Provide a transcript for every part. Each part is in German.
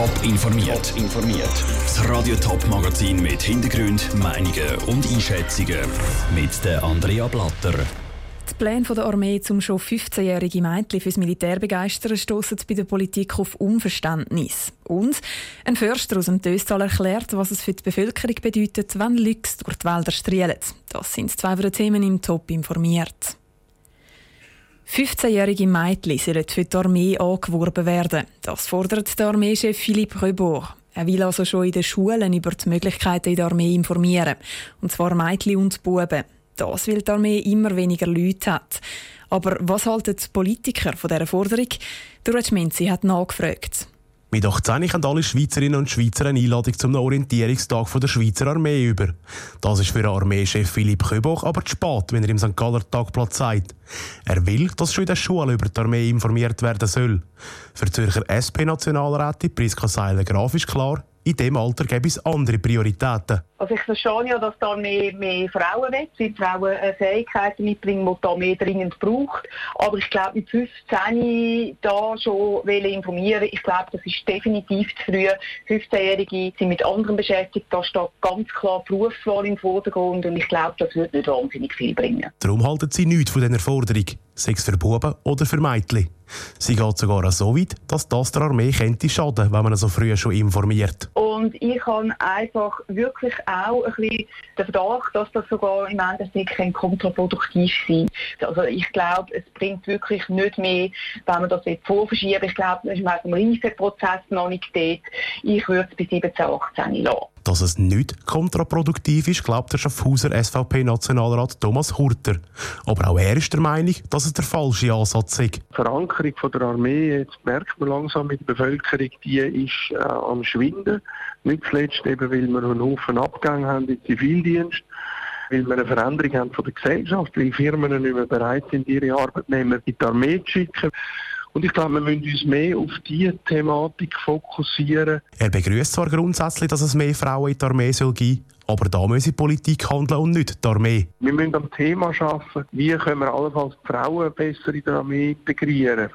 Top informiert. informiert. Das Radio Top Magazin mit Hintergrund, Meinungen und Einschätzungen mit der Andrea Blatter. Die Pläne der Armee zum schon 15-jährige Mädchen fürs Militär begeistern stoßen bei der Politik auf Unverständnis. Und ein Förster aus dem Töstal erklärt, was es für die Bevölkerung bedeutet, wenn Lüchs durch die Wälder strielen. Das sind zwei der Themen im Top informiert. 15-jährige Mädchen sollen für die Armee angeworben werden. Das fordert der Armeechef Philippe Rebour. Er will also schon in den Schulen über die Möglichkeiten in der Armee informieren. Und zwar Mädchen und Buben. Das, weil die Armee immer weniger Leute hat. Aber was halten die Politiker von dieser Forderung? Der Menzi hat nachgefragt. Mit 18 haben alle Schweizerinnen und Schweizer eine Einladung zum Orientierungstag der Schweizer Armee über. Das ist für den Armeechef Philipp Köboch aber zu spät, wenn er im St. Galler Tagblatt sagt. Er will, dass schon in der Schule über die Armee informiert werden soll. Für Zürcher SP-Nationalrätin Priska Seiler-Graf ist klar, in diesem Alter gäbe es andere Prioritäten. Also ich verstehe ja, dass da mehr, mehr Frauen will, weil Frauen äh, Fähigkeiten mitbringen, die da mehr dringend braucht. Aber ich glaube, mit 15 da schon informieren ich glaube, das ist definitiv zu früh. 15-Jährige sind mit anderen beschäftigt, da steht ganz klar Berufswahl im Vordergrund und ich glaube, das wird nicht wahnsinnig viel bringen. Darum halten sie nichts von dieser Forderung, sei es für Buben oder für Mädchen. Sie geht sogar so weit, dass das der Armee könnte schaden, wenn man so früh schon informiert. Und ich habe einfach wirklich auch ein bisschen den Verdacht, dass das sogar im Endeffekt kontraproduktiv sein Also ich glaube, es bringt wirklich nicht mehr, wenn man das jetzt vorverschieben. Ich glaube, das ist im Reifeprozess noch nicht dort. Ich würde es bis 17, 18 lassen. Dass es nicht kontraproduktiv ist, glaubt der Schaffhauser SVP-Nationalrat Thomas Hurter. Aber auch er ist der Meinung, dass es der falsche Ansatz ist. Die Verankerung der Armee, jetzt merkt man langsam mit der Bevölkerung, die ist äh, am Schwinden. Nicht zuletzt eben, weil wir einen Haufen Abgänge haben im Zivildienst weil wir eine Veränderung haben von der Gesellschaft, weil Firmen nicht mehr bereit sind, ihre Arbeitnehmer in die Armee zu schicken. Und ich glaube, wir müssen uns mehr auf diese Thematik fokussieren. Er begrüßt zwar grundsätzlich, dass es mehr Frauen in der Armee soll geben aber da muss die Politik handeln und nicht die Armee. Wir müssen am Thema arbeiten, wie können wir allenfalls die Frauen besser in der Armee integrieren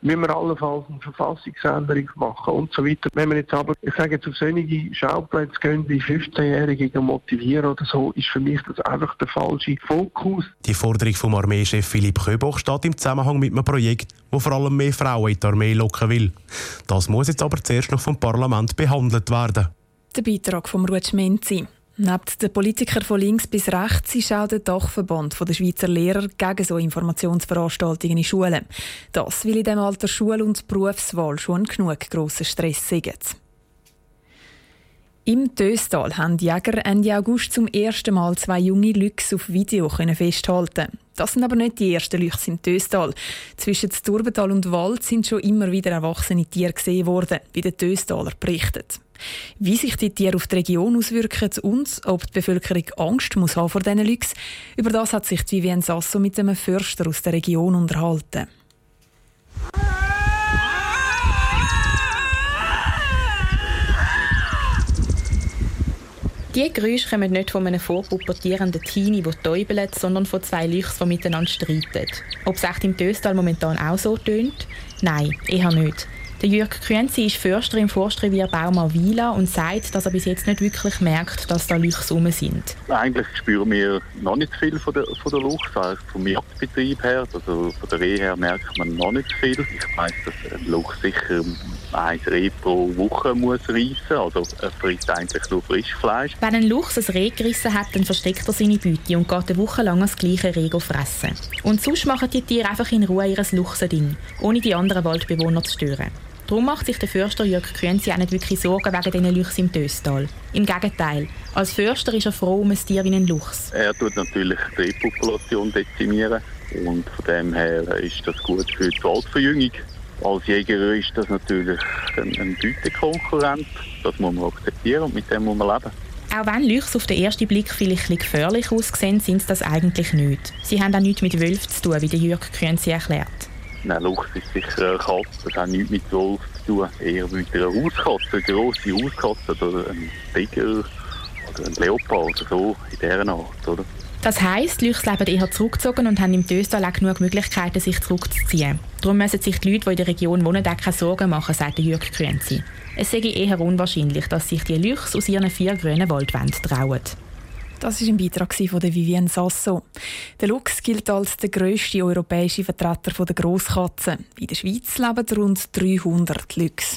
müssen wir allenfalls eine Verfassungsänderung machen und so weiter. Wenn wir jetzt aber, ich sage jetzt auf solche Schauplätze gehen, wie 15-Jährige motivieren oder so, ist für mich das einfach der falsche Fokus. Die Forderung vom Armeechef Philipp Köboch steht im Zusammenhang mit einem Projekt, das vor allem mehr Frauen in die Armee locken will. Das muss jetzt aber zuerst noch vom Parlament behandelt werden. Der Beitrag vom Ruth Menzi. Neben den Politikern von links bis rechts ist auch der Dachverband der Schweizer Lehrer gegen so Informationsveranstaltungen in Schulen. Das will in dem Alter Schul- und Berufswahl schon genug grossen Stress sind. Im Töstal haben die Jäger Ende August zum ersten Mal zwei junge Lüchse auf Video festhalten. Das sind aber nicht die ersten Lüchse im Töstal. Zwischen Turbental und Wald sind schon immer wieder erwachsene Tiere gesehen worden, wie der Töstaler berichtet. Wie sich die Tiere auf die Region auswirken und ob die Bevölkerung Angst muss haben vor diesen Lüchsen, über das hat sich Vivienne Sasso mit einem Förster aus der Region unterhalten. Die Geräusche kommen nicht von einem vorpubertierenden Teenie, der täubelt, sondern von zwei Lüchs, die miteinander streiten. Ob es echt im Töstal momentan auch so tönt? Nein, eher nicht. Der Jürg Künzi ist Förster im Forstrevier Baumau-Wieler und sagt, dass er bis jetzt nicht wirklich merkt, dass da Luchse rum sind. Eigentlich spüren wir noch nicht viel von der, von der Luchs, also vom Jagdbetrieb her, also von der Rehe her merkt man noch nicht viel. Ich weiss, dass ein Luchs sicher ein Reh pro Woche muss reissen, also er frisst eigentlich nur Frischfleisch. Wenn ein Luchs ein Reh gerissen hat, dann versteckt er seine Beute und geht eine Woche lang das gleiche Reh fressen. Und sonst machen die Tiere einfach in Ruhe ihr Luchsen ohne die anderen Waldbewohner zu stören. Darum macht sich der Förster Jörg Künzi auch nicht wirklich Sorgen wegen diesen Luchs im Töstal. Im Gegenteil. Als Förster ist er froh um ein Tier wie ein Luchs. Er tut natürlich die Repopulation dezimieren und von dem her ist das gut für die Waldverjüngung. Als Jäger ist das natürlich ein, ein Beutekonkurrent. Das muss man akzeptieren und mit dem muss man leben. Auch wenn Luchs auf den ersten Blick vielleicht gefährlich aussehen, sind sie das eigentlich nicht. Sie haben auch nichts mit Wölfen zu tun, wie der Jörg Künzi erklärt. Nein, Luchs ist sicher eine Katze, das hat nichts mit Wolf zu tun. Eher mit einer Hauskatze, eine grosse Hauskatze oder ein Tiger oder ein Leopard oder so, in dieser Art, oder? Das heisst, die Luchse leben eher zurückgezogen und haben im Töstal auch genug Möglichkeiten, sich zurückzuziehen. Darum müssen sich die Leute, die in der Region wohnen, keine Sorgen machen, sagt Jürg Krenzi. Es sei eher unwahrscheinlich, dass sich die Luchse aus ihren vier grünen Waldwänden trauen. Das war ein Beitrag von Vivienne Sasso. Der Luchs gilt als der grösste europäische Vertreter der Grosskatzen. In der Schweiz leben rund 300 Luchse.